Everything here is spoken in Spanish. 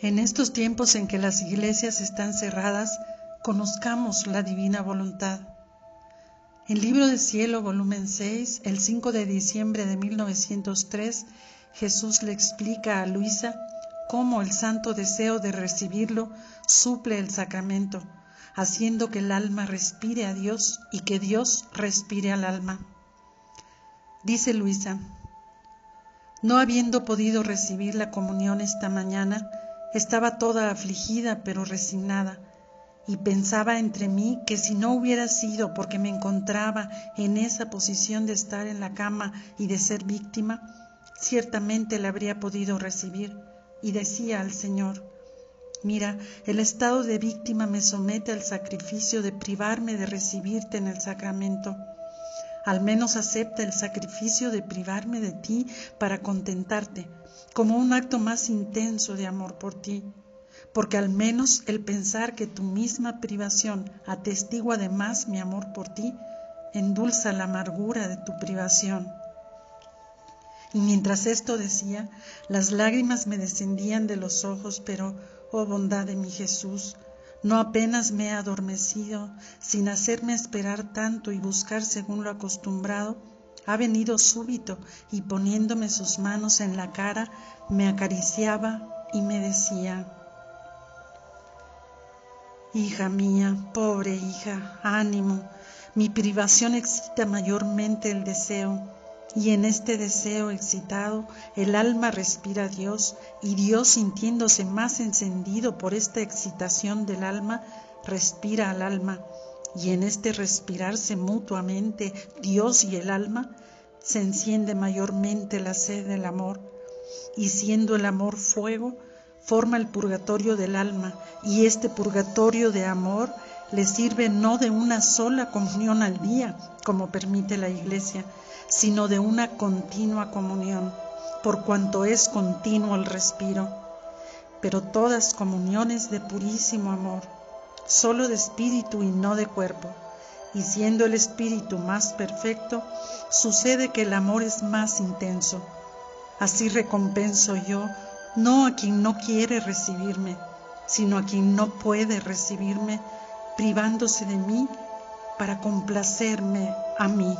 En estos tiempos en que las iglesias están cerradas, conozcamos la divina voluntad. En Libro de Cielo, volumen 6, el 5 de diciembre de 1903, Jesús le explica a Luisa cómo el santo deseo de recibirlo suple el sacramento, haciendo que el alma respire a Dios y que Dios respire al alma. Dice Luisa, no habiendo podido recibir la comunión esta mañana, estaba toda afligida pero resignada, y pensaba entre mí que si no hubiera sido porque me encontraba en esa posición de estar en la cama y de ser víctima, ciertamente la habría podido recibir, y decía al Señor, Mira, el estado de víctima me somete al sacrificio de privarme de recibirte en el sacramento al menos acepta el sacrificio de privarme de ti para contentarte, como un acto más intenso de amor por ti, porque al menos el pensar que tu misma privación atestigua además mi amor por ti, endulza la amargura de tu privación. Y mientras esto decía, las lágrimas me descendían de los ojos, pero, oh bondad de mi Jesús, no apenas me he adormecido, sin hacerme esperar tanto y buscar según lo acostumbrado, ha venido súbito y poniéndome sus manos en la cara, me acariciaba y me decía, Hija mía, pobre hija, ánimo, mi privación excita mayormente el deseo y en este deseo excitado el alma respira a Dios y Dios sintiéndose más encendido por esta excitación del alma, respira al alma. Y en este respirarse mutuamente Dios y el alma, se enciende mayormente la sed del amor. Y siendo el amor fuego, forma el purgatorio del alma. Y este purgatorio de amor le sirve no de una sola comunión al día, como permite la Iglesia, sino de una continua comunión, por cuanto es continuo el respiro, pero todas comuniones de purísimo amor, solo de espíritu y no de cuerpo, y siendo el espíritu más perfecto, sucede que el amor es más intenso. Así recompenso yo no a quien no quiere recibirme, sino a quien no puede recibirme, privándose de mí para complacerme a mí.